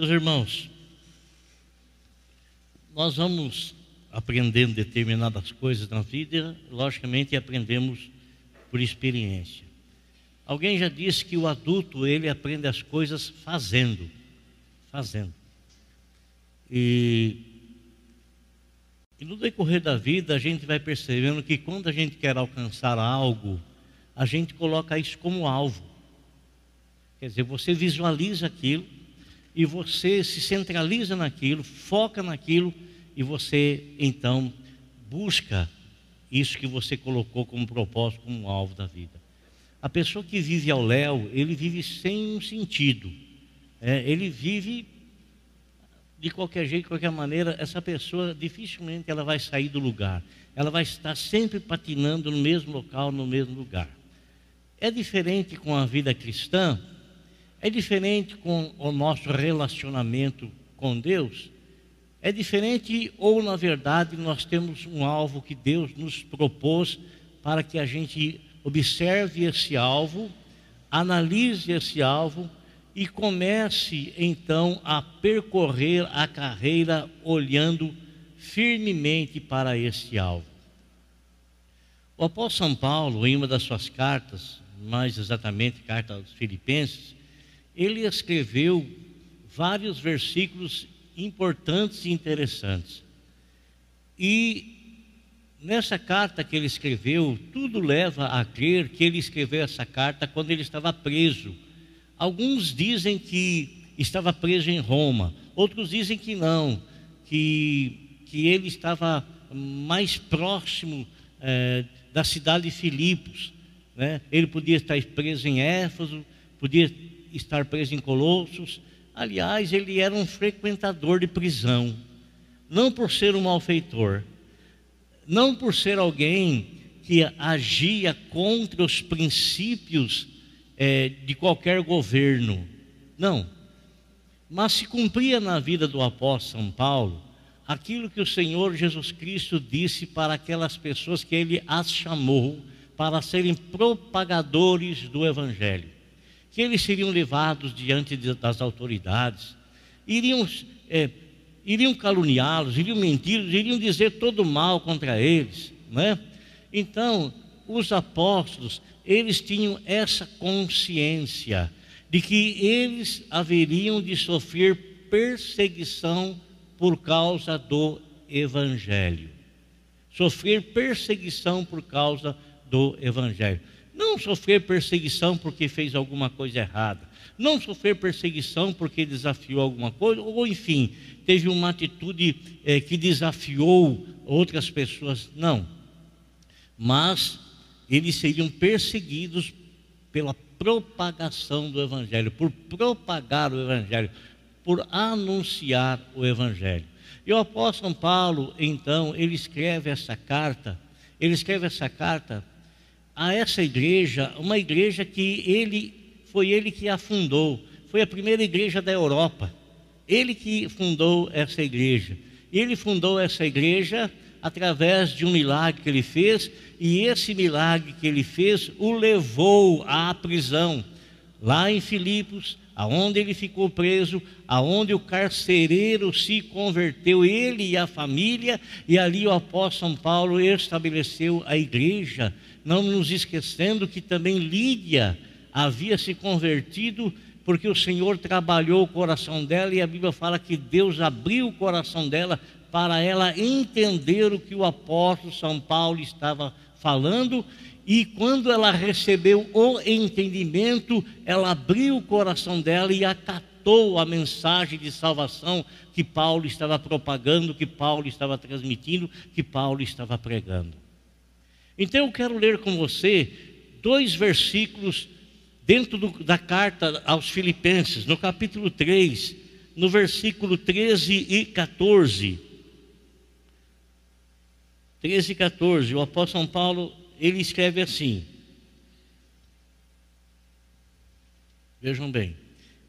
Meus irmãos, nós vamos aprendendo determinadas coisas na vida, logicamente aprendemos por experiência. Alguém já disse que o adulto ele aprende as coisas fazendo, fazendo. E, e no decorrer da vida a gente vai percebendo que quando a gente quer alcançar algo, a gente coloca isso como alvo. Quer dizer, você visualiza aquilo e você se centraliza naquilo, foca naquilo e você então busca isso que você colocou como propósito, como alvo da vida. A pessoa que vive ao léu, ele vive sem um sentido. É, ele vive de qualquer jeito, de qualquer maneira, essa pessoa dificilmente ela vai sair do lugar. Ela vai estar sempre patinando no mesmo local, no mesmo lugar. É diferente com a vida cristã, é diferente com o nosso relacionamento com Deus, é diferente, ou na verdade nós temos um alvo que Deus nos propôs para que a gente observe esse alvo, analise esse alvo e comece então a percorrer a carreira olhando firmemente para esse alvo. O apóstolo São Paulo, em uma das suas cartas, mais exatamente carta aos Filipenses, ele escreveu vários versículos importantes e interessantes. E nessa carta que ele escreveu, tudo leva a crer que ele escreveu essa carta quando ele estava preso. Alguns dizem que estava preso em Roma, outros dizem que não, que, que ele estava mais próximo é, da cidade de Filipos. Né? Ele podia estar preso em Éfeso, podia estar preso em Colossos, Aliás, ele era um frequentador de prisão, não por ser um malfeitor, não por ser alguém que agia contra os princípios é, de qualquer governo, não. Mas se cumpria na vida do apóstolo São Paulo aquilo que o Senhor Jesus Cristo disse para aquelas pessoas que ele as chamou para serem propagadores do Evangelho que eles seriam levados diante das autoridades, iriam, é, iriam caluniá-los, iriam mentir, iriam dizer todo mal contra eles, né? Então, os apóstolos, eles tinham essa consciência de que eles haveriam de sofrer perseguição por causa do evangelho. Sofrer perseguição por causa do evangelho. Não sofrer perseguição porque fez alguma coisa errada. Não sofrer perseguição porque desafiou alguma coisa, ou enfim, teve uma atitude é, que desafiou outras pessoas. Não. Mas eles seriam perseguidos pela propagação do Evangelho, por propagar o Evangelho, por anunciar o Evangelho. E o apóstolo Paulo, então, ele escreve essa carta, ele escreve essa carta a essa igreja, uma igreja que ele foi ele que a fundou, foi a primeira igreja da Europa. Ele que fundou essa igreja. Ele fundou essa igreja através de um milagre que ele fez, e esse milagre que ele fez o levou à prisão, lá em Filipos, aonde ele ficou preso, aonde o carcereiro se converteu, ele e a família, e ali o apóstolo São Paulo estabeleceu a igreja. Não nos esquecendo que também Lídia havia se convertido porque o Senhor trabalhou o coração dela e a Bíblia fala que Deus abriu o coração dela para ela entender o que o apóstolo São Paulo estava falando e quando ela recebeu o entendimento, ela abriu o coração dela e acatou a mensagem de salvação que Paulo estava propagando, que Paulo estava transmitindo, que Paulo estava pregando. Então eu quero ler com você dois versículos dentro do, da carta aos Filipenses, no capítulo 3, no versículo 13 e 14. 13 e 14, o apóstolo São Paulo, ele escreve assim. Vejam bem.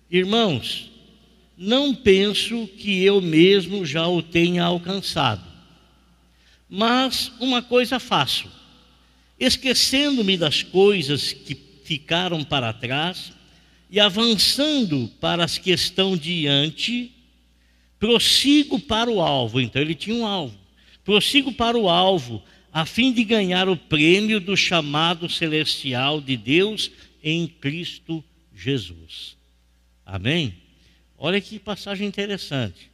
Irmãos, não penso que eu mesmo já o tenha alcançado, mas uma coisa faço esquecendo-me das coisas que ficaram para trás e avançando para as que estão diante, prossigo para o alvo. Então ele tinha um alvo. Prossigo para o alvo, a fim de ganhar o prêmio do chamado celestial de Deus em Cristo Jesus. Amém? Olha que passagem interessante.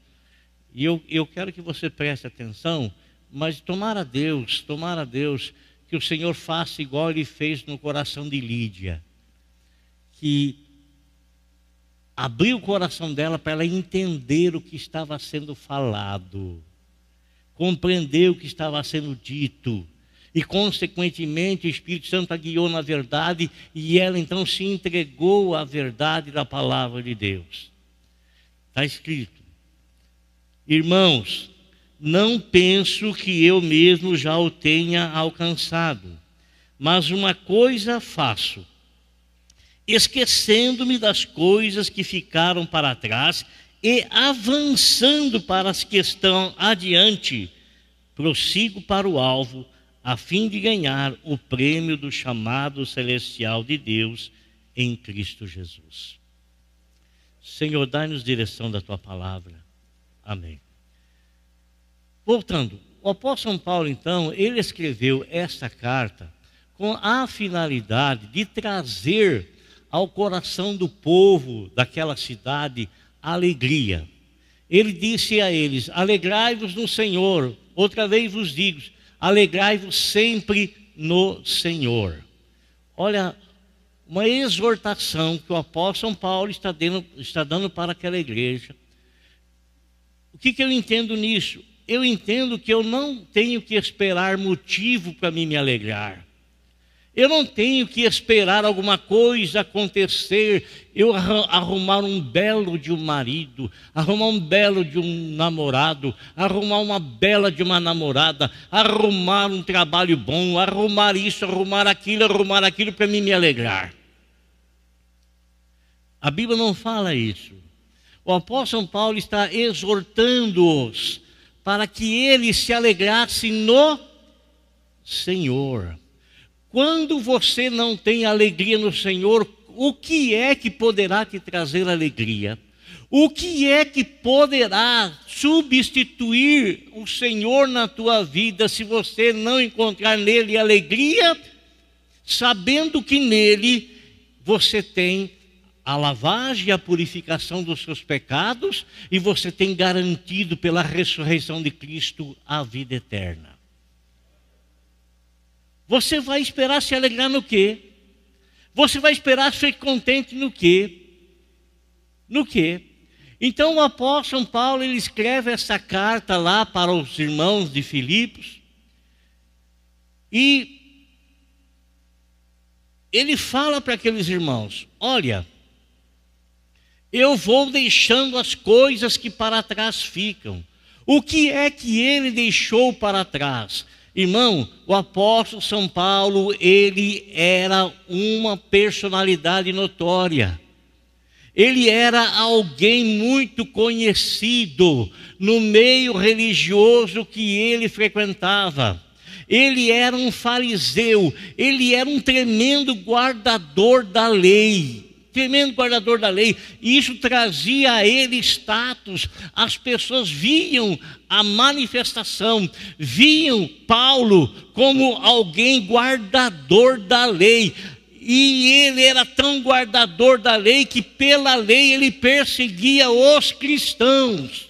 E eu, eu quero que você preste atenção, mas tomara Deus, tomara Deus, que o Senhor faça igual ele fez no coração de Lídia. Que abriu o coração dela para ela entender o que estava sendo falado, compreender o que estava sendo dito. E, consequentemente, o Espírito Santo a guiou na verdade e ela então se entregou à verdade da palavra de Deus. Está escrito: Irmãos, não penso que eu mesmo já o tenha alcançado, mas uma coisa faço, esquecendo-me das coisas que ficaram para trás e avançando para as que estão adiante, prossigo para o alvo, a fim de ganhar o prêmio do chamado celestial de Deus em Cristo Jesus. Senhor, dai-nos direção da tua palavra Amém. Voltando, o apóstolo Paulo, então, ele escreveu esta carta com a finalidade de trazer ao coração do povo daquela cidade alegria. Ele disse a eles: Alegrai-vos no Senhor. Outra vez vos digo: alegrai-vos sempre no Senhor. Olha, uma exortação que o apóstolo São Paulo está dando, está dando para aquela igreja o que, que eu entendo nisso? Eu entendo que eu não tenho que esperar motivo para mim me alegrar. Eu não tenho que esperar alguma coisa acontecer, eu arrumar um belo de um marido, arrumar um belo de um namorado, arrumar uma bela de uma namorada, arrumar um trabalho bom, arrumar isso, arrumar aquilo, arrumar aquilo para mim me alegrar. A Bíblia não fala isso. O apóstolo Paulo está exortando-os para que eles se alegrassem no Senhor. Quando você não tem alegria no Senhor, o que é que poderá te trazer alegria? O que é que poderá substituir o Senhor na tua vida se você não encontrar nele alegria, sabendo que nele você tem a lavagem e a purificação dos seus pecados e você tem garantido pela ressurreição de Cristo a vida eterna. Você vai esperar se alegrar no quê? Você vai esperar ser contente no quê? No quê? Então o apóstolo Paulo ele escreve essa carta lá para os irmãos de Filipos e ele fala para aqueles irmãos: olha, eu vou deixando as coisas que para trás ficam. O que é que ele deixou para trás? Irmão, o apóstolo São Paulo, ele era uma personalidade notória. Ele era alguém muito conhecido no meio religioso que ele frequentava. Ele era um fariseu, ele era um tremendo guardador da lei tremendo guardador da lei, e isso trazia a ele status. As pessoas viam a manifestação, viam Paulo como alguém guardador da lei. E ele era tão guardador da lei que, pela lei, ele perseguia os cristãos.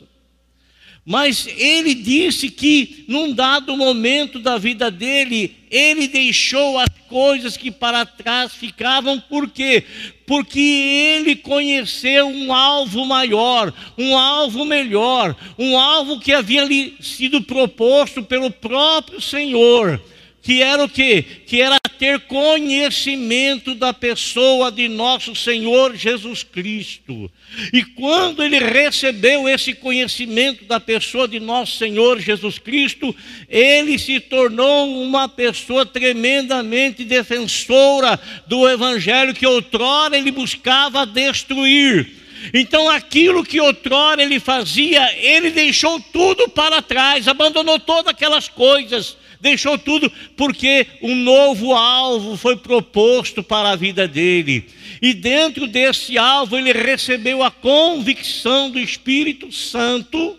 Mas ele disse que, num dado momento da vida dele, ele deixou as coisas que para trás ficavam, por quê? Porque ele conheceu um alvo maior, um alvo melhor, um alvo que havia lhe sido proposto pelo próprio Senhor que era o quê? Que era ter conhecimento da pessoa de nosso Senhor Jesus Cristo. E quando ele recebeu esse conhecimento da pessoa de nosso Senhor Jesus Cristo, ele se tornou uma pessoa tremendamente defensora do evangelho que outrora ele buscava destruir. Então, aquilo que outrora ele fazia, ele deixou tudo para trás, abandonou todas aquelas coisas deixou tudo porque um novo alvo foi proposto para a vida dele. E dentro desse alvo ele recebeu a convicção do Espírito Santo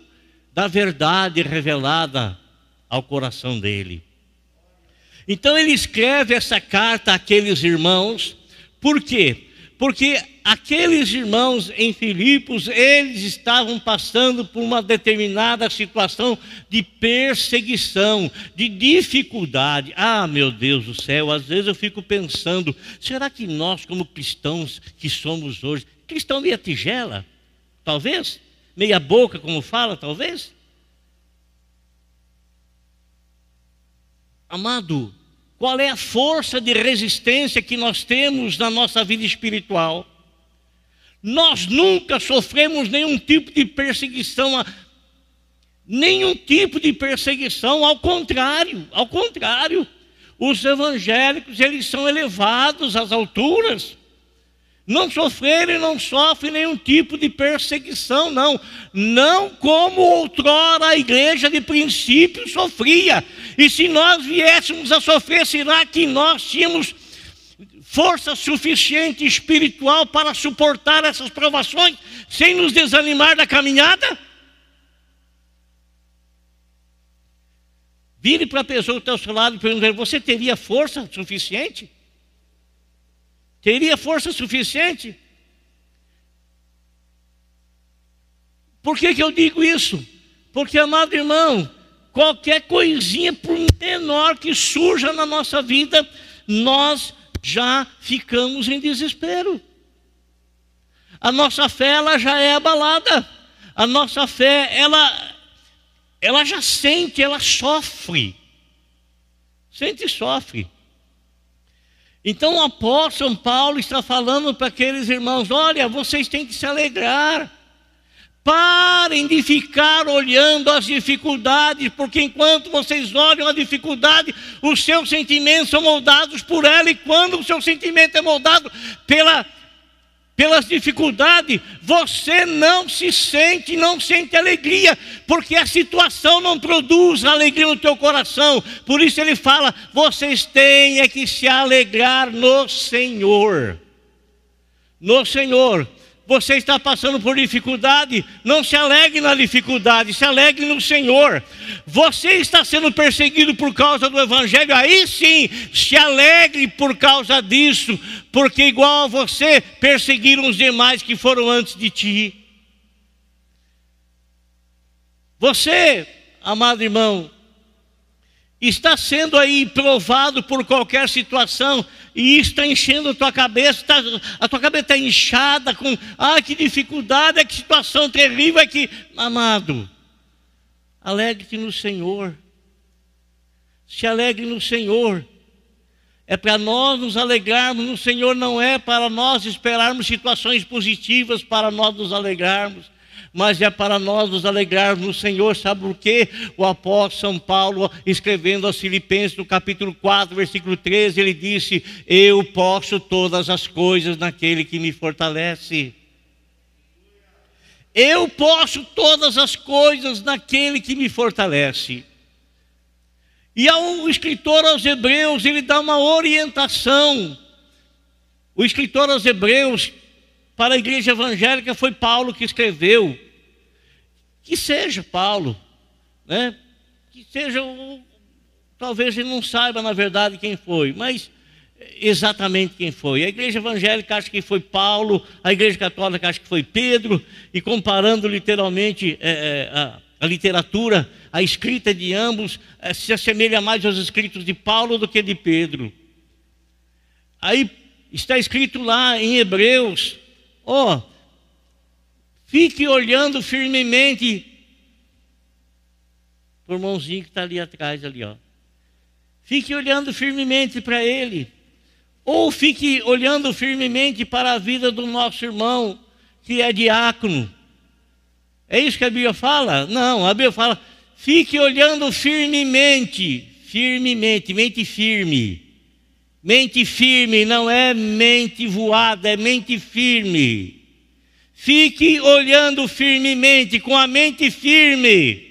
da verdade revelada ao coração dele. Então ele escreve essa carta àqueles irmãos, por quê? Porque aqueles irmãos em Filipos, eles estavam passando por uma determinada situação de perseguição, de dificuldade. Ah, meu Deus do céu, às vezes eu fico pensando, será que nós, como cristãos que somos hoje, cristão meia tigela? Talvez? Meia boca, como fala, talvez? Amado, qual é a força de resistência que nós temos na nossa vida espiritual? Nós nunca sofremos nenhum tipo de perseguição, nenhum tipo de perseguição, ao contrário, ao contrário. Os evangélicos, eles são elevados às alturas não sofreram e não sofrem nenhum tipo de perseguição, não. Não como outrora a igreja de princípio sofria. E se nós viéssemos a sofrer, será que nós tínhamos força suficiente espiritual para suportar essas provações sem nos desanimar da caminhada? Vire para a pessoa que está ao seu lado e pergunte: você teria força suficiente? Teria força suficiente? Por que, que eu digo isso? Porque, amado irmão, qualquer coisinha, por menor que surja na nossa vida, nós já ficamos em desespero. A nossa fé ela já é abalada. A nossa fé ela ela já sente, ela sofre. Sente e sofre. Então o apóstolo Paulo está falando para aqueles irmãos: olha, vocês têm que se alegrar. Parem de ficar olhando as dificuldades, porque enquanto vocês olham a dificuldade, os seus sentimentos são moldados por ela, e quando o seu sentimento é moldado pela pelas dificuldades, você não se sente, não sente alegria, porque a situação não produz alegria no teu coração. Por isso ele fala: vocês têm é que se alegrar no Senhor. No Senhor você está passando por dificuldade, não se alegre na dificuldade, se alegre no Senhor. Você está sendo perseguido por causa do Evangelho, aí sim, se alegre por causa disso, porque igual a você, perseguiram os demais que foram antes de ti. Você, amado irmão, está sendo aí provado por qualquer situação e está enchendo a tua cabeça, tá, a tua cabeça está inchada com, ah, que dificuldade, que situação terrível, que, amado, alegre-te no Senhor, se alegre no Senhor, é para nós nos alegrarmos no Senhor, não é para nós esperarmos situações positivas para nós nos alegrarmos mas é para nós nos alegrarmos no Senhor. Sabe por quê? O apóstolo São Paulo, escrevendo aos Filipenses, no capítulo 4, versículo 13, ele disse: Eu posso todas as coisas naquele que me fortalece. Eu posso todas as coisas naquele que me fortalece. E ao escritor aos Hebreus, ele dá uma orientação. O escritor aos Hebreus, para a igreja evangélica foi Paulo que escreveu. Que seja Paulo, né? Que seja o, talvez ele não saiba na verdade quem foi, mas exatamente quem foi. A igreja evangélica acha que foi Paulo, a igreja católica acha que foi Pedro, e comparando literalmente é, é, a, a, literatura, a escrita de ambos é, se assemelha mais aos escritos de Paulo do que de Pedro. Aí está escrito lá em Hebreus Ó, oh, fique olhando firmemente o irmãozinho que está ali atrás, ali, ó. Fique olhando firmemente para ele. Ou fique olhando firmemente para a vida do nosso irmão, que é diácono. É isso que a Bíblia fala? Não, a Bíblia fala: fique olhando firmemente, firmemente, mente firme. Mente firme não é mente voada, é mente firme. Fique olhando firmemente, com a mente firme.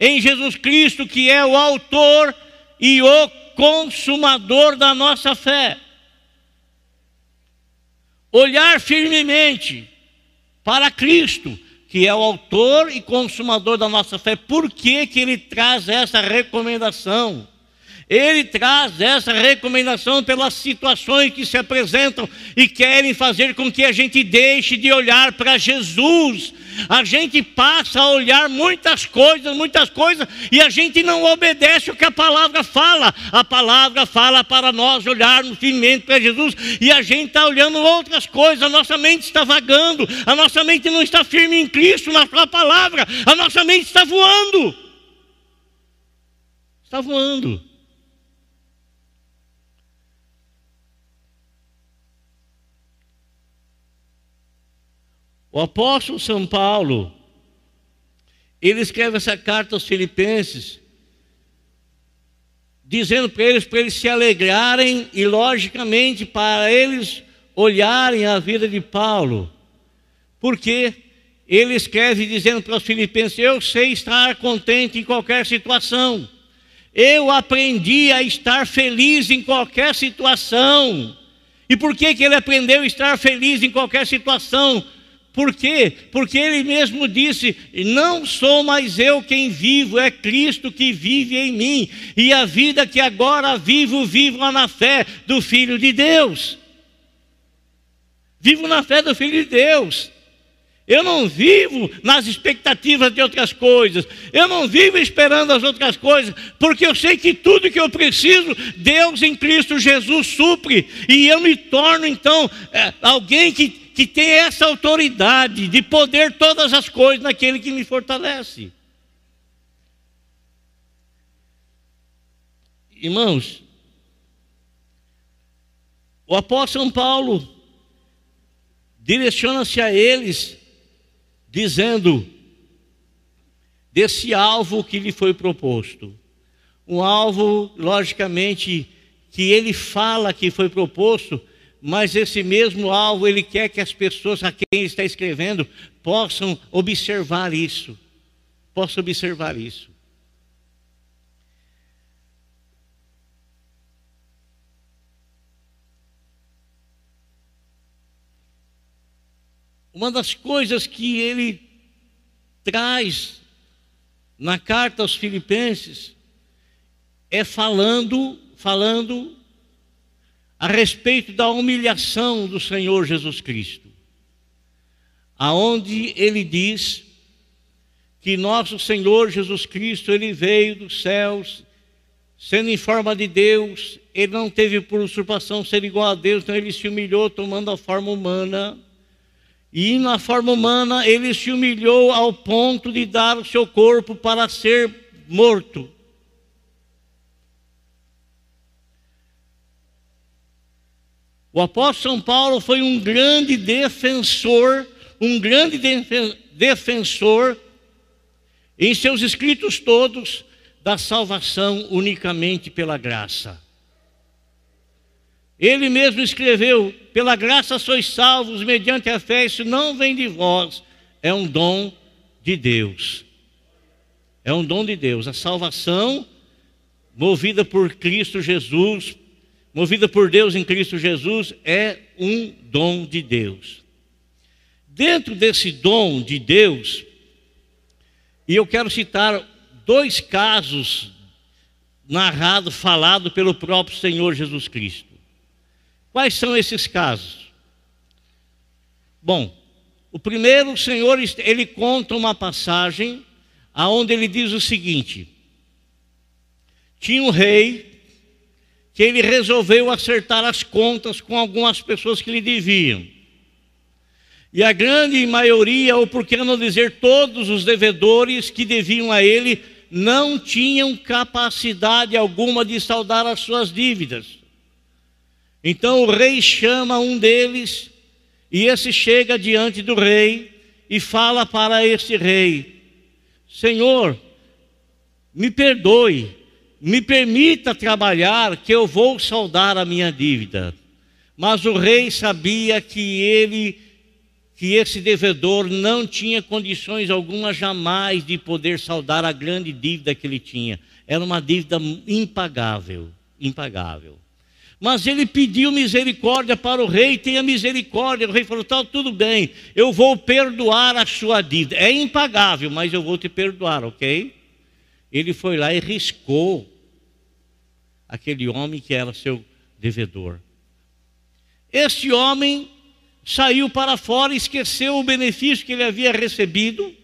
em Jesus Cristo, que é o autor e o consumador da nossa fé. Olhar firmemente para Cristo, que é o autor e consumador da nossa fé. Por que, que ele traz essa recomendação? Ele traz essa recomendação pelas situações que se apresentam e querem fazer com que a gente deixe de olhar para Jesus. A gente passa a olhar muitas coisas, muitas coisas, e a gente não obedece o que a palavra fala. A palavra fala para nós olharmos firmemente para Jesus, e a gente está olhando outras coisas, a nossa mente está vagando, a nossa mente não está firme em Cristo, na sua palavra, a nossa mente está voando. Está voando. O apóstolo São Paulo, ele escreve essa carta aos Filipenses, dizendo para eles para eles se alegrarem e, logicamente, para eles olharem a vida de Paulo. Porque ele escreve dizendo para os Filipenses: Eu sei estar contente em qualquer situação. Eu aprendi a estar feliz em qualquer situação. E por que, que ele aprendeu a estar feliz em qualquer situação? Por quê? Porque ele mesmo disse: Não sou mais eu quem vivo, é Cristo que vive em mim. E a vida que agora vivo, vivo na fé do Filho de Deus. Vivo na fé do Filho de Deus. Eu não vivo nas expectativas de outras coisas. Eu não vivo esperando as outras coisas, porque eu sei que tudo que eu preciso, Deus em Cristo Jesus supre. E eu me torno então é, alguém que que tem essa autoridade de poder todas as coisas naquele que me fortalece. Irmãos, o apóstolo São Paulo direciona-se a eles, dizendo desse alvo que lhe foi proposto. Um alvo, logicamente, que ele fala que foi proposto, mas esse mesmo alvo ele quer que as pessoas a quem ele está escrevendo possam observar isso. Possam observar isso. Uma das coisas que ele traz na carta aos Filipenses é falando, falando a respeito da humilhação do Senhor Jesus Cristo, aonde ele diz que nosso Senhor Jesus Cristo, ele veio dos céus, sendo em forma de Deus, ele não teve por usurpação ser igual a Deus, então ele se humilhou tomando a forma humana. E na forma humana ele se humilhou ao ponto de dar o seu corpo para ser morto. O apóstolo São Paulo foi um grande defensor, um grande defensor em seus escritos todos da salvação unicamente pela graça. Ele mesmo escreveu: pela graça sois salvos mediante a fé, isso não vem de vós, é um dom de Deus. É um dom de Deus. A salvação, movida por Cristo Jesus, movida por Deus em Cristo Jesus, é um dom de Deus. Dentro desse dom de Deus, e eu quero citar dois casos narrados, falados pelo próprio Senhor Jesus Cristo. Quais são esses casos? Bom, o primeiro, o Senhor, ele conta uma passagem aonde ele diz o seguinte: tinha um rei que ele resolveu acertar as contas com algumas pessoas que lhe deviam. E a grande maioria, ou por que não dizer todos os devedores que deviam a ele, não tinham capacidade alguma de saldar as suas dívidas. Então o rei chama um deles, e esse chega diante do rei e fala para esse rei: Senhor, me perdoe, me permita trabalhar, que eu vou saldar a minha dívida. Mas o rei sabia que ele, que esse devedor não tinha condições alguma jamais de poder saldar a grande dívida que ele tinha. Era uma dívida impagável, impagável. Mas ele pediu misericórdia para o rei, tenha misericórdia. O rei falou: tá, tudo bem, eu vou perdoar a sua dívida. É impagável, mas eu vou te perdoar, ok? Ele foi lá e riscou aquele homem que era seu devedor. Esse homem saiu para fora, esqueceu o benefício que ele havia recebido,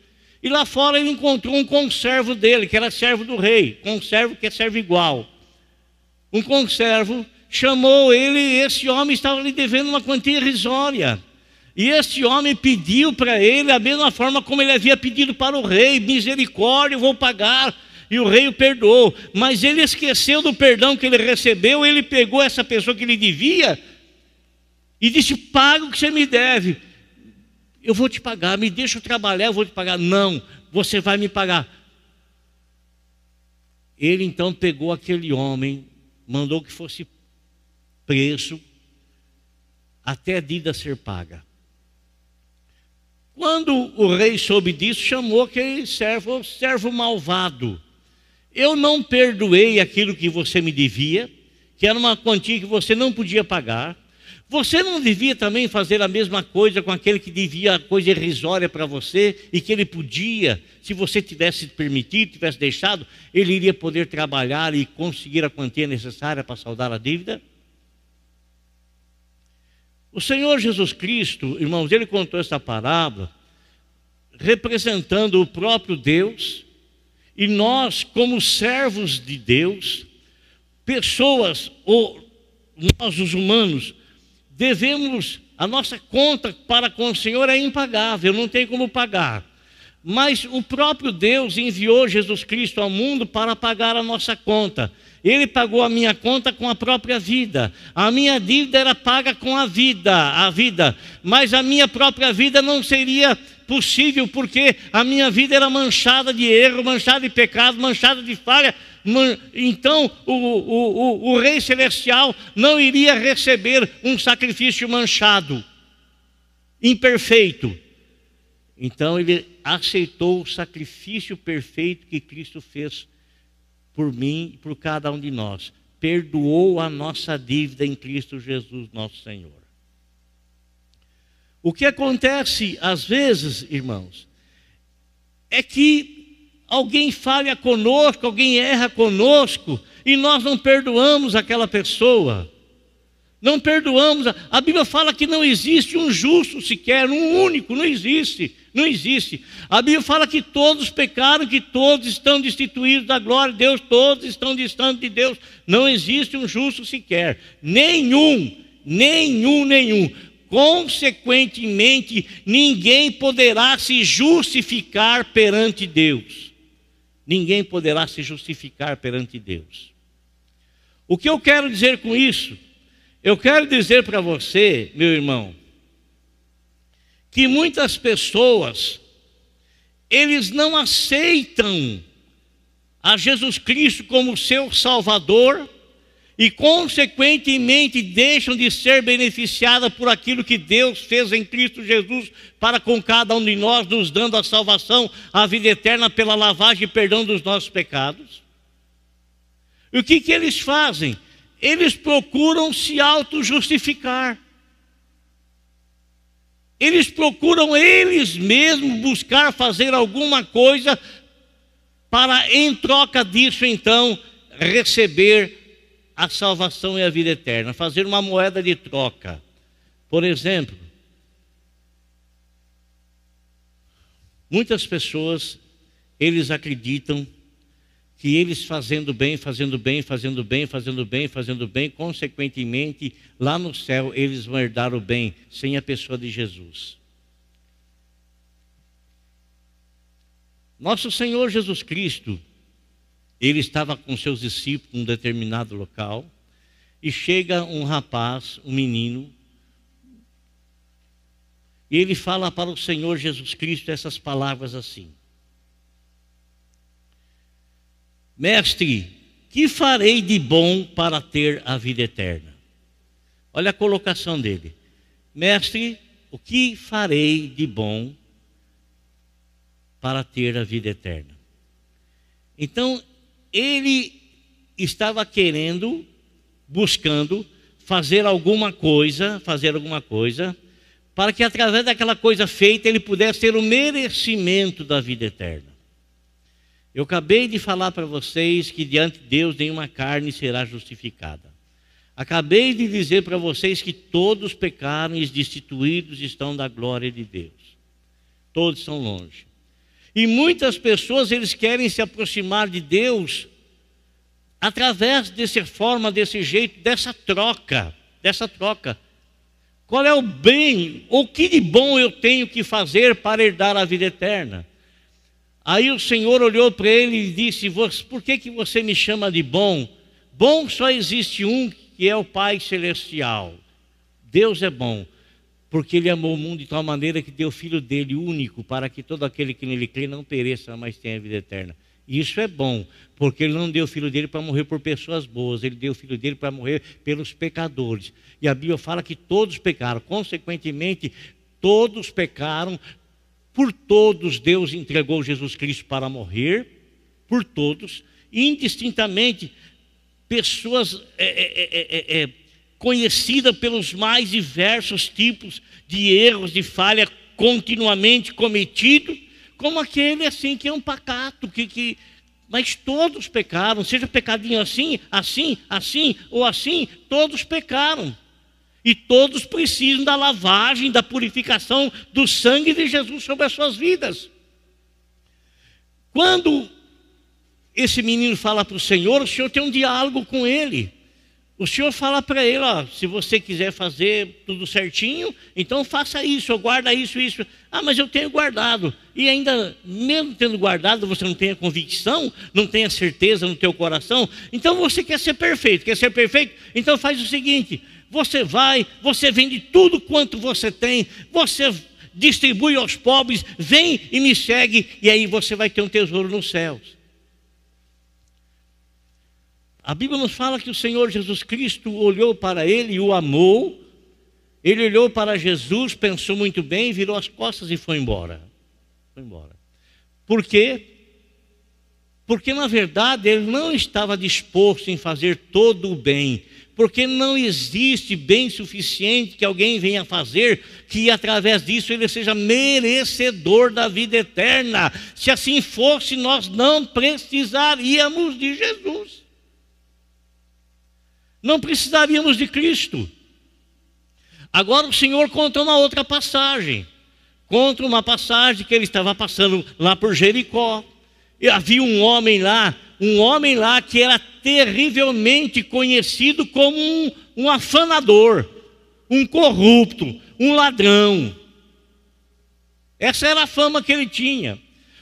e lá fora ele encontrou um conservo dele, que era servo do rei, conservo que é servo igual. Um conservo chamou ele e esse homem estava lhe devendo uma quantia irrisória. E esse homem pediu para ele a mesma forma como ele havia pedido para o rei: misericórdia, eu vou pagar. E o rei o perdoou. Mas ele esqueceu do perdão que ele recebeu, ele pegou essa pessoa que lhe devia e disse: Paga o que você me deve. Eu vou te pagar, me deixa trabalhar, eu vou te pagar. Não, você vai me pagar. Ele então pegou aquele homem, mandou que fosse preso até a dívida ser paga. Quando o rei soube disso, chamou aquele servo, servo malvado. Eu não perdoei aquilo que você me devia, que era uma quantia que você não podia pagar. Você não devia também fazer a mesma coisa com aquele que devia coisa irrisória para você e que ele podia, se você tivesse permitido, tivesse deixado, ele iria poder trabalhar e conseguir a quantia necessária para saldar a dívida? O Senhor Jesus Cristo, irmãos, ele contou essa parábola representando o próprio Deus e nós, como servos de Deus, pessoas, ou nós os humanos, devemos, a nossa conta para com o Senhor é impagável, não tem como pagar. Mas o próprio Deus enviou Jesus Cristo ao mundo para pagar a nossa conta. Ele pagou a minha conta com a própria vida. A minha dívida era paga com a vida, a vida. Mas a minha própria vida não seria possível porque a minha vida era manchada de erro, manchada de pecado, manchada de falha. Então o, o, o, o Rei Celestial não iria receber um sacrifício manchado, imperfeito. Então ele aceitou o sacrifício perfeito que Cristo fez por mim e por cada um de nós. Perdoou a nossa dívida em Cristo Jesus, nosso Senhor. O que acontece às vezes, irmãos, é que alguém falha conosco, alguém erra conosco e nós não perdoamos aquela pessoa. Não perdoamos. A Bíblia fala que não existe um justo sequer, um único, não existe. Não existe. A Bíblia fala que todos pecaram, que todos estão destituídos da glória de Deus, todos estão distantes de Deus. Não existe um justo sequer. Nenhum, nenhum, nenhum. Consequentemente, ninguém poderá se justificar perante Deus. Ninguém poderá se justificar perante Deus. O que eu quero dizer com isso? Eu quero dizer para você, meu irmão, que muitas pessoas eles não aceitam a Jesus Cristo como seu Salvador e, consequentemente, deixam de ser beneficiadas por aquilo que Deus fez em Cristo Jesus para com cada um de nós, nos dando a salvação, a vida eterna pela lavagem e perdão dos nossos pecados. E o que, que eles fazem? eles procuram se auto-justificar. Eles procuram eles mesmos buscar fazer alguma coisa para, em troca disso, então, receber a salvação e a vida eterna, fazer uma moeda de troca. Por exemplo, muitas pessoas, eles acreditam que eles fazendo bem, fazendo bem, fazendo bem, fazendo bem, fazendo bem, consequentemente, lá no céu eles vão herdar o bem, sem a pessoa de Jesus. Nosso Senhor Jesus Cristo, ele estava com seus discípulos em um determinado local, e chega um rapaz, um menino, e ele fala para o Senhor Jesus Cristo essas palavras assim: Mestre, que farei de bom para ter a vida eterna? Olha a colocação dele. Mestre, O que farei de bom para ter a vida eterna? Então, ele estava querendo, buscando fazer alguma coisa, fazer alguma coisa, para que através daquela coisa feita ele pudesse ter o merecimento da vida eterna. Eu acabei de falar para vocês que diante de Deus nenhuma carne será justificada. Acabei de dizer para vocês que todos pecaram e destituídos estão da glória de Deus. Todos estão longe. E muitas pessoas eles querem se aproximar de Deus através dessa forma, desse jeito, dessa troca, dessa troca. Qual é o bem, o que de bom eu tenho que fazer para herdar a vida eterna? Aí o Senhor olhou para ele e disse: Por que, que você me chama de bom? Bom só existe um, que é o Pai Celestial. Deus é bom, porque Ele amou o mundo de tal maneira que deu o Filho dele único, para que todo aquele que nele crê não pereça, mas tenha vida eterna. Isso é bom, porque ele não deu o filho dele para morrer por pessoas boas, ele deu o filho dele para morrer pelos pecadores. E a Bíblia fala que todos pecaram, consequentemente, todos pecaram, por todos Deus entregou Jesus Cristo para morrer, por todos, indistintamente, pessoas é, é, é, conhecidas pelos mais diversos tipos de erros, de falha continuamente cometidos como aquele assim que é um pacato, que, que mas todos pecaram, seja pecadinho assim, assim, assim ou assim, todos pecaram. E todos precisam da lavagem, da purificação do sangue de Jesus sobre as suas vidas. Quando esse menino fala para o Senhor, o Senhor tem um diálogo com ele. O senhor fala para ele, ó, se você quiser fazer tudo certinho, então faça isso, guarda isso, isso. Ah, mas eu tenho guardado. E ainda, mesmo tendo guardado, você não tem a convicção, não tem a certeza no teu coração. Então você quer ser perfeito. Quer ser perfeito? Então faz o seguinte: você vai, você vende tudo quanto você tem, você distribui aos pobres, vem e me segue, e aí você vai ter um tesouro nos céus. A Bíblia nos fala que o Senhor Jesus Cristo olhou para ele e o amou. Ele olhou para Jesus, pensou muito bem, virou as costas e foi embora. Foi embora. Por quê? Porque na verdade ele não estava disposto em fazer todo o bem, porque não existe bem suficiente que alguém venha fazer que através disso ele seja merecedor da vida eterna. Se assim fosse, nós não precisaríamos de Jesus não precisaríamos de Cristo. Agora o Senhor conta uma outra passagem. Conta uma passagem que ele estava passando lá por Jericó. E havia um homem lá, um homem lá que era terrivelmente conhecido como um, um afanador, um corrupto, um ladrão. Essa era a fama que ele tinha.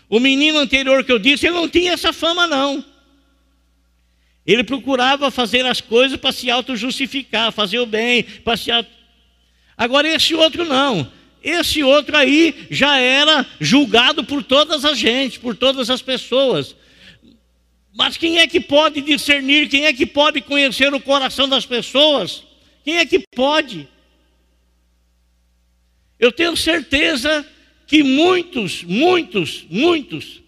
O menino anterior que eu disse, ele não tinha essa fama, não. Ele procurava fazer as coisas para se auto-justificar, fazer o bem, para se auto... Agora esse outro não. Esse outro aí já era julgado por todas as gente, por todas as pessoas. Mas quem é que pode discernir? Quem é que pode conhecer o coração das pessoas? Quem é que pode? Eu tenho certeza que muitos, muitos, muitos,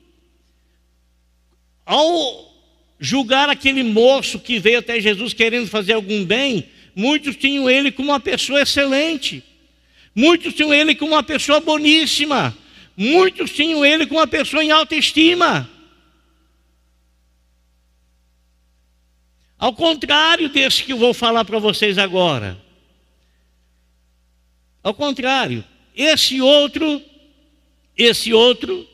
ao julgar aquele moço que veio até Jesus querendo fazer algum bem, muitos tinham ele como uma pessoa excelente, muitos tinham ele como uma pessoa boníssima, muitos tinham ele como uma pessoa em alta Ao contrário desse que eu vou falar para vocês agora. Ao contrário, esse outro, esse outro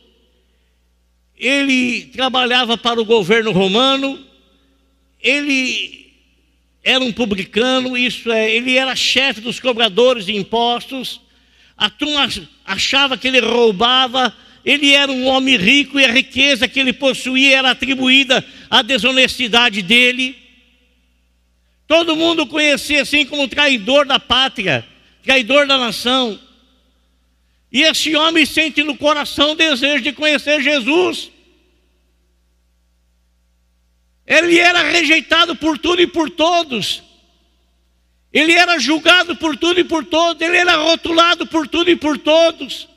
ele trabalhava para o governo romano, ele era um publicano, isso é, ele era chefe dos cobradores de impostos, a turma achava que ele roubava, ele era um homem rico e a riqueza que ele possuía era atribuída à desonestidade dele. Todo mundo conhecia assim como traidor da pátria, traidor da nação. E esse homem sente no coração o desejo de conhecer Jesus. Ele era rejeitado por tudo e por todos. Ele era julgado por tudo e por todos, ele era rotulado por tudo e por todos.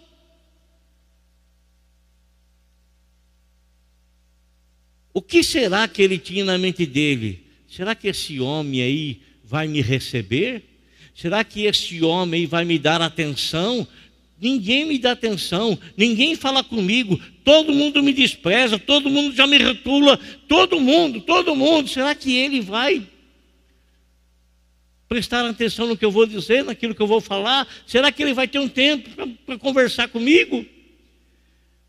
O que será que ele tinha na mente dele? Será que esse homem aí vai me receber? Será que esse homem aí vai me dar atenção? Ninguém me dá atenção, ninguém fala comigo, todo mundo me despreza, todo mundo já me rotula, todo mundo, todo mundo. Será que ele vai prestar atenção no que eu vou dizer, naquilo que eu vou falar? Será que ele vai ter um tempo para conversar comigo?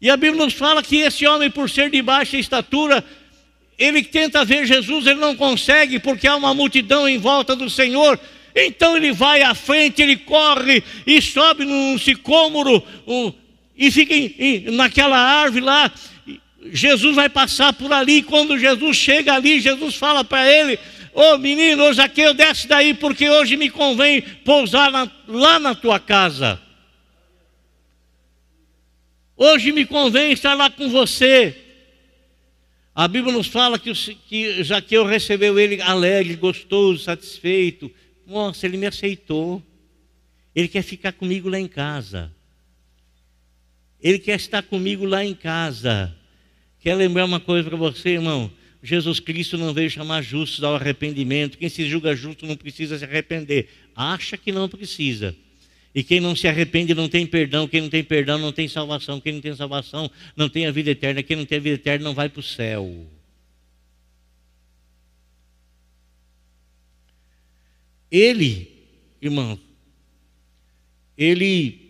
E a Bíblia nos fala que esse homem, por ser de baixa estatura, ele tenta ver Jesus, ele não consegue, porque há uma multidão em volta do Senhor. Então ele vai à frente, ele corre e sobe num sicômoro e fica naquela árvore lá. Jesus vai passar por ali. Quando Jesus chega ali, Jesus fala para ele: Ô oh, menino, ô Zaqueu, desce daí, porque hoje me convém pousar na, lá na tua casa. Hoje me convém estar lá com você. A Bíblia nos fala que, que Zaqueu recebeu ele alegre, gostoso, satisfeito, nossa, ele me aceitou. Ele quer ficar comigo lá em casa. Ele quer estar comigo lá em casa. Quer lembrar uma coisa para você, irmão? Jesus Cristo não veio chamar justos ao arrependimento. Quem se julga justo não precisa se arrepender. Acha que não precisa. E quem não se arrepende não tem perdão. Quem não tem perdão não tem salvação. Quem não tem salvação não tem a vida eterna. Quem não tem a vida eterna não vai para o céu. Ele, irmão, ele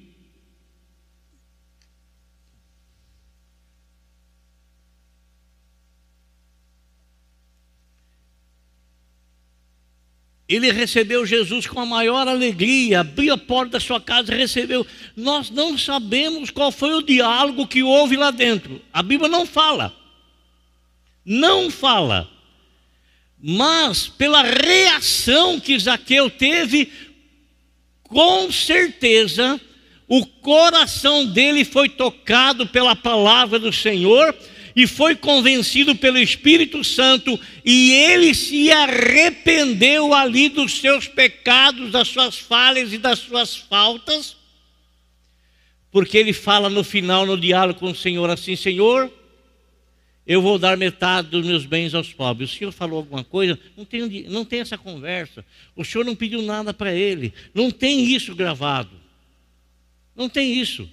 Ele recebeu Jesus com a maior alegria, abriu a porta da sua casa e recebeu. Nós não sabemos qual foi o diálogo que houve lá dentro. A Bíblia não fala. Não fala. Mas pela reação que Zaqueu teve, com certeza o coração dele foi tocado pela palavra do Senhor e foi convencido pelo Espírito Santo e ele se arrependeu ali dos seus pecados, das suas falhas e das suas faltas, porque ele fala no final, no diálogo com o Senhor, assim: Senhor, eu vou dar metade dos meus bens aos pobres. O senhor falou alguma coisa? Não tem, não tem essa conversa. O senhor não pediu nada para ele. Não tem isso gravado. Não tem isso.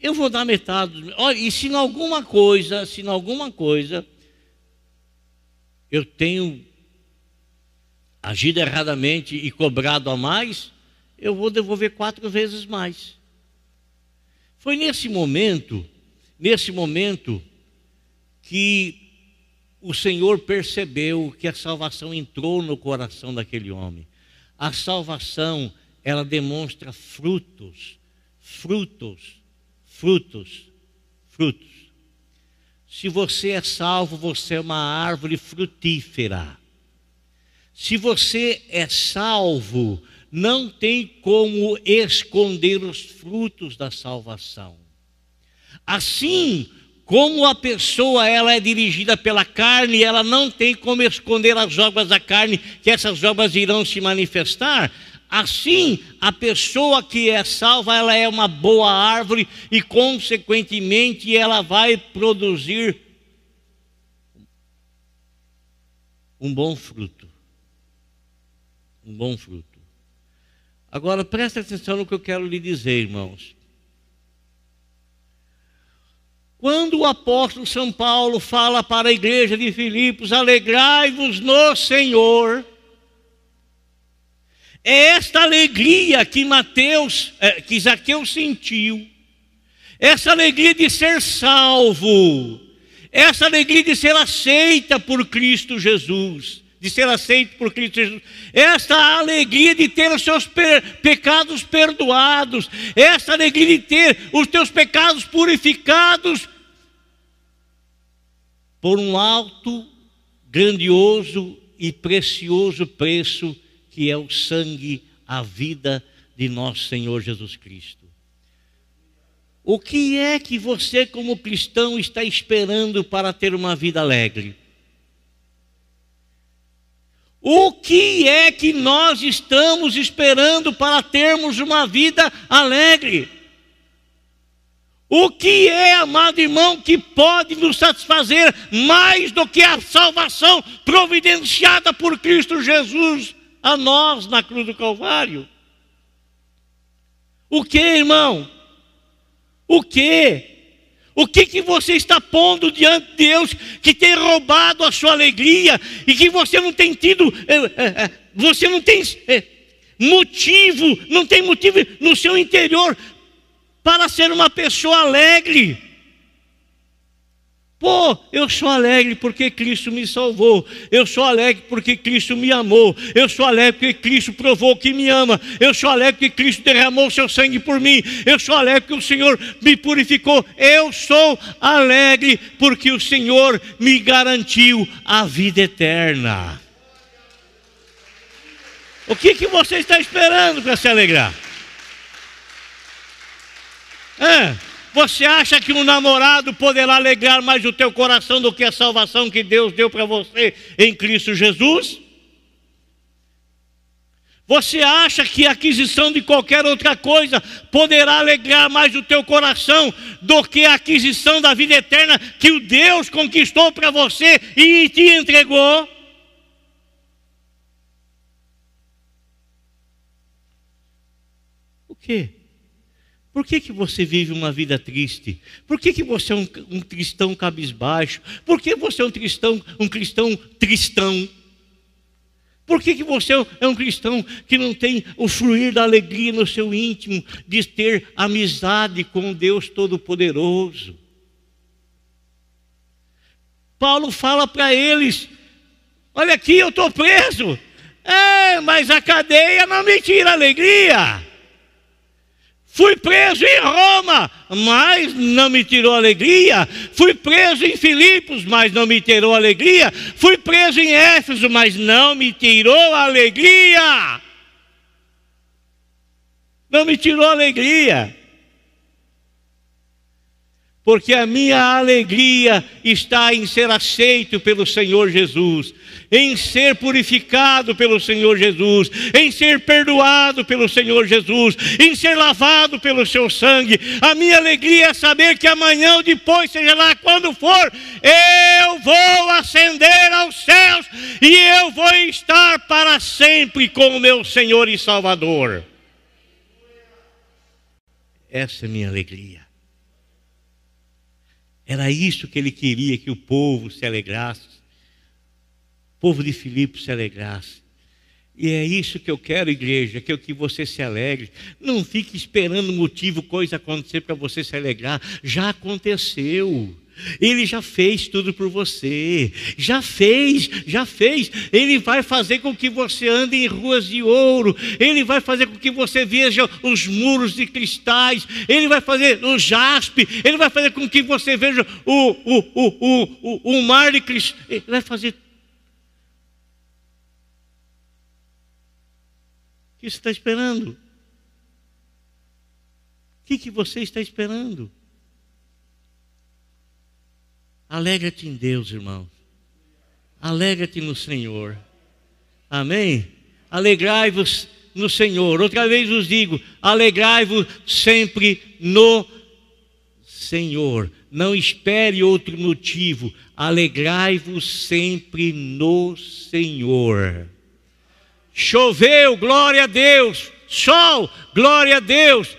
Eu vou dar metade. Olha, e se em alguma coisa, se em alguma coisa eu tenho agido erradamente e cobrado a mais, eu vou devolver quatro vezes mais. Foi nesse momento, nesse momento, que o Senhor percebeu que a salvação entrou no coração daquele homem. A salvação, ela demonstra frutos, frutos, frutos, frutos. Se você é salvo, você é uma árvore frutífera. Se você é salvo, não tem como esconder os frutos da salvação. Assim, como a pessoa ela é dirigida pela carne, ela não tem como esconder as obras da carne, que essas obras irão se manifestar. Assim, a pessoa que é salva, ela é uma boa árvore e, consequentemente, ela vai produzir um bom fruto. Um bom fruto. Agora, preste atenção no que eu quero lhe dizer, irmãos. Quando o apóstolo São Paulo fala para a igreja de Filipos, alegrai-vos no Senhor. É esta alegria que Mateus, é, que Zaqueu sentiu, essa alegria de ser salvo, essa alegria de ser aceita por Cristo Jesus, de ser aceito por Cristo Jesus, essa alegria de ter os seus pecados perdoados, essa alegria de ter os teus pecados purificados por um alto, grandioso e precioso preço que é o sangue, a vida de nosso Senhor Jesus Cristo. O que é que você, como cristão, está esperando para ter uma vida alegre? O que é que nós estamos esperando para termos uma vida alegre? O que é, amado irmão, que pode nos satisfazer mais do que a salvação providenciada por Cristo Jesus a nós na cruz do Calvário? O que, irmão? O que? O que, que você está pondo diante de Deus que tem roubado a sua alegria e que você não tem tido, é, é, é, você não tem motivo, não tem motivo no seu interior para ser uma pessoa alegre. Pô, eu sou alegre porque Cristo me salvou. Eu sou alegre porque Cristo me amou. Eu sou alegre porque Cristo provou que me ama. Eu sou alegre porque Cristo derramou seu sangue por mim. Eu sou alegre porque o Senhor me purificou. Eu sou alegre porque o Senhor me garantiu a vida eterna. O que, que você está esperando para se alegrar? É, você acha que um namorado poderá alegrar mais o teu coração do que a salvação que Deus deu para você em Cristo Jesus? Você acha que a aquisição de qualquer outra coisa poderá alegrar mais o teu coração do que a aquisição da vida eterna que o Deus conquistou para você e te entregou? O quê? Por que, que você vive uma vida triste? Por que, que você é um, um cristão cabisbaixo? Por que você é um cristão, um cristão tristão? Por que, que você é um cristão que não tem o fluir da alegria no seu íntimo de ter amizade com Deus Todo-Poderoso? Paulo fala para eles: Olha aqui, eu estou preso. É, mas a cadeia não me tira alegria. Fui preso em Roma, mas não me tirou alegria. Fui preso em Filipos, mas não me tirou alegria. Fui preso em Éfeso, mas não me tirou alegria. Não me tirou alegria. Porque a minha alegria está em ser aceito pelo Senhor Jesus em ser purificado pelo Senhor Jesus, em ser perdoado pelo Senhor Jesus, em ser lavado pelo seu sangue. A minha alegria é saber que amanhã ou depois, seja lá quando for, eu vou ascender aos céus e eu vou estar para sempre com o meu Senhor e Salvador. Essa é a minha alegria. Era isso que ele queria que o povo se alegrasse povo de Filipos se alegrasse. E é isso que eu quero, igreja, que eu que você se alegre. Não fique esperando motivo, coisa acontecer para você se alegrar. Já aconteceu. Ele já fez tudo por você. Já fez, já fez. Ele vai fazer com que você ande em ruas de ouro. Ele vai fazer com que você veja os muros de cristais. Ele vai fazer o jaspe. Ele vai fazer com que você veja o, o, o, o, o, o mar de cristais. Ele vai fazer O que você está esperando? O que você está esperando? Alegra-te em Deus, irmão. Alegra-te no Senhor. Amém? Alegrai-vos no Senhor. Outra vez vos digo: alegrai-vos sempre no Senhor. Não espere outro motivo. Alegrai-vos sempre no Senhor. Choveu, glória a Deus. Sol, glória a Deus.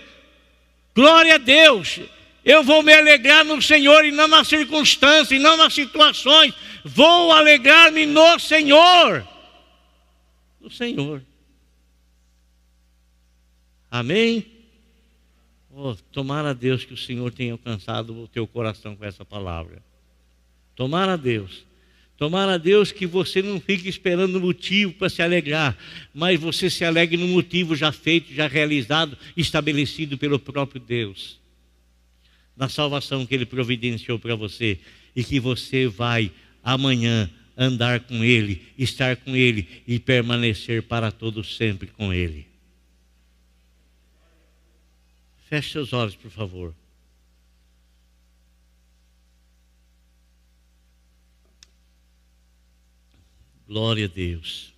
Glória a Deus. Eu vou me alegrar no Senhor e não nas circunstâncias, e não nas situações. Vou alegrar-me no Senhor. No Senhor. Amém? Oh, tomara a Deus que o Senhor tenha alcançado o teu coração com essa palavra. Tomara a Deus. Tomara a Deus que você não fique esperando motivo para se alegrar, mas você se alegre no motivo já feito, já realizado, estabelecido pelo próprio Deus. Na salvação que Ele providenciou para você e que você vai amanhã andar com Ele, estar com Ele e permanecer para todo sempre com Ele. Feche seus olhos, por favor. Glória a Deus.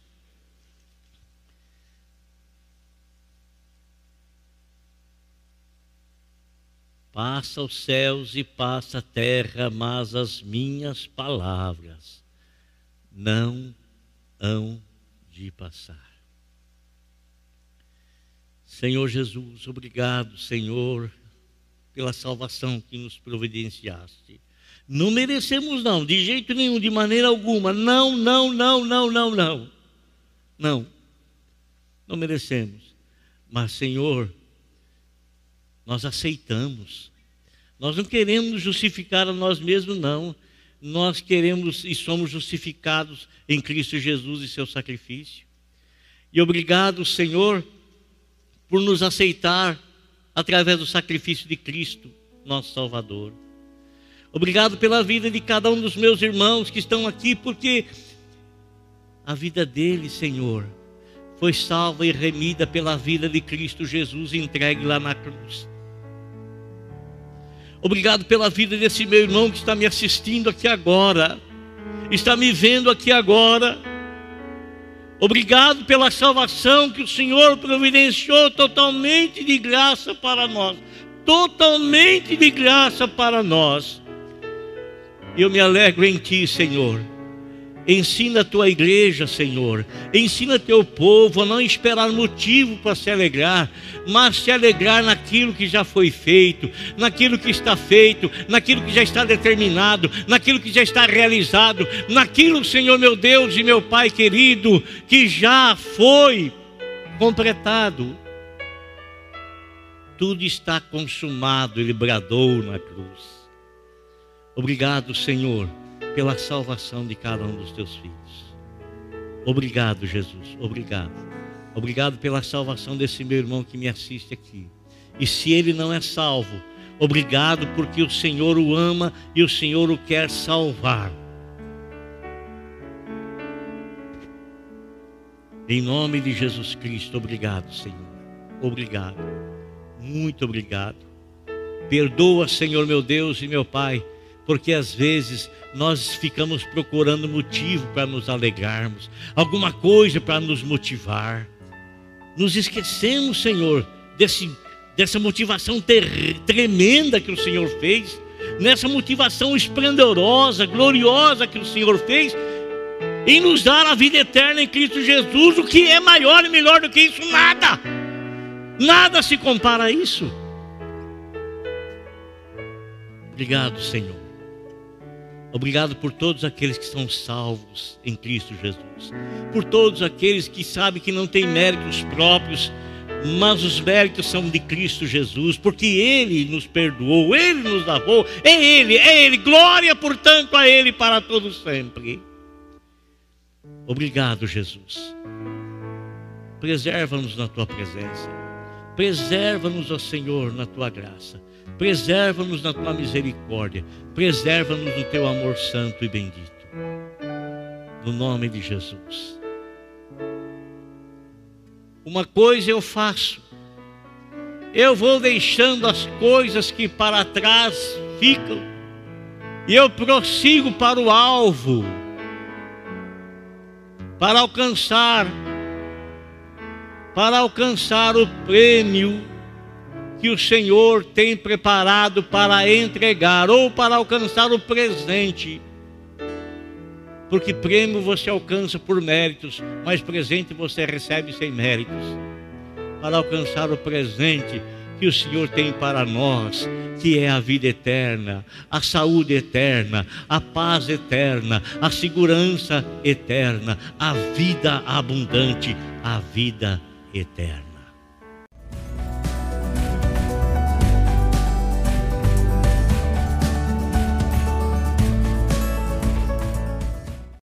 Passa os céus e passa a terra, mas as minhas palavras não hão de passar. Senhor Jesus, obrigado, Senhor, pela salvação que nos providenciaste. Não merecemos, não, de jeito nenhum, de maneira alguma. Não, não, não, não, não, não. Não. Não merecemos. Mas, Senhor, nós aceitamos. Nós não queremos justificar a nós mesmos, não. Nós queremos e somos justificados em Cristo Jesus e seu sacrifício. E obrigado, Senhor, por nos aceitar através do sacrifício de Cristo, nosso Salvador. Obrigado pela vida de cada um dos meus irmãos que estão aqui, porque a vida deles, Senhor, foi salva e remida pela vida de Cristo Jesus entregue lá na cruz. Obrigado pela vida desse meu irmão que está me assistindo aqui agora, está me vendo aqui agora. Obrigado pela salvação que o Senhor providenciou totalmente de graça para nós. Totalmente de graça para nós. Eu me alegro em Ti, Senhor Ensina a tua igreja, Senhor. Ensina teu povo a não esperar motivo para se alegrar, mas se alegrar naquilo que já foi feito, naquilo que está feito, naquilo que já está determinado, naquilo que já está realizado, naquilo, Senhor meu Deus e meu Pai querido, que já foi completado. Tudo está consumado, ele bradou na cruz. Obrigado, Senhor pela salvação de cada um dos teus filhos. Obrigado, Jesus, obrigado. Obrigado pela salvação desse meu irmão que me assiste aqui. E se ele não é salvo, obrigado porque o Senhor o ama e o Senhor o quer salvar. Em nome de Jesus Cristo, obrigado, Senhor. Obrigado. Muito obrigado. Perdoa, Senhor meu Deus e meu Pai porque às vezes nós ficamos procurando motivo para nos alegrarmos, alguma coisa para nos motivar. Nos esquecemos, Senhor, desse, dessa motivação ter, tremenda que o Senhor fez, nessa motivação esplendorosa, gloriosa que o Senhor fez, em nos dar a vida eterna em Cristo Jesus, o que é maior e melhor do que isso? Nada, nada se compara a isso. Obrigado, Senhor. Obrigado por todos aqueles que são salvos em Cristo Jesus. Por todos aqueles que sabem que não têm méritos próprios, mas os méritos são de Cristo Jesus, porque Ele nos perdoou, Ele nos lavou, é Ele, é Ele. Glória, portanto, a Ele para todos sempre. Obrigado, Jesus. Preserva-nos na tua presença. Preserva-nos, ó Senhor, na tua graça. Preserva-nos na tua misericórdia. Preserva-nos no teu amor santo e bendito. No nome de Jesus. Uma coisa eu faço. Eu vou deixando as coisas que para trás ficam. E eu prossigo para o alvo. Para alcançar para alcançar o prêmio que o Senhor tem preparado para entregar ou para alcançar o presente. Porque prêmio você alcança por méritos, mas presente você recebe sem méritos. Para alcançar o presente que o Senhor tem para nós, que é a vida eterna, a saúde eterna, a paz eterna, a segurança eterna, a vida abundante, a vida eterna.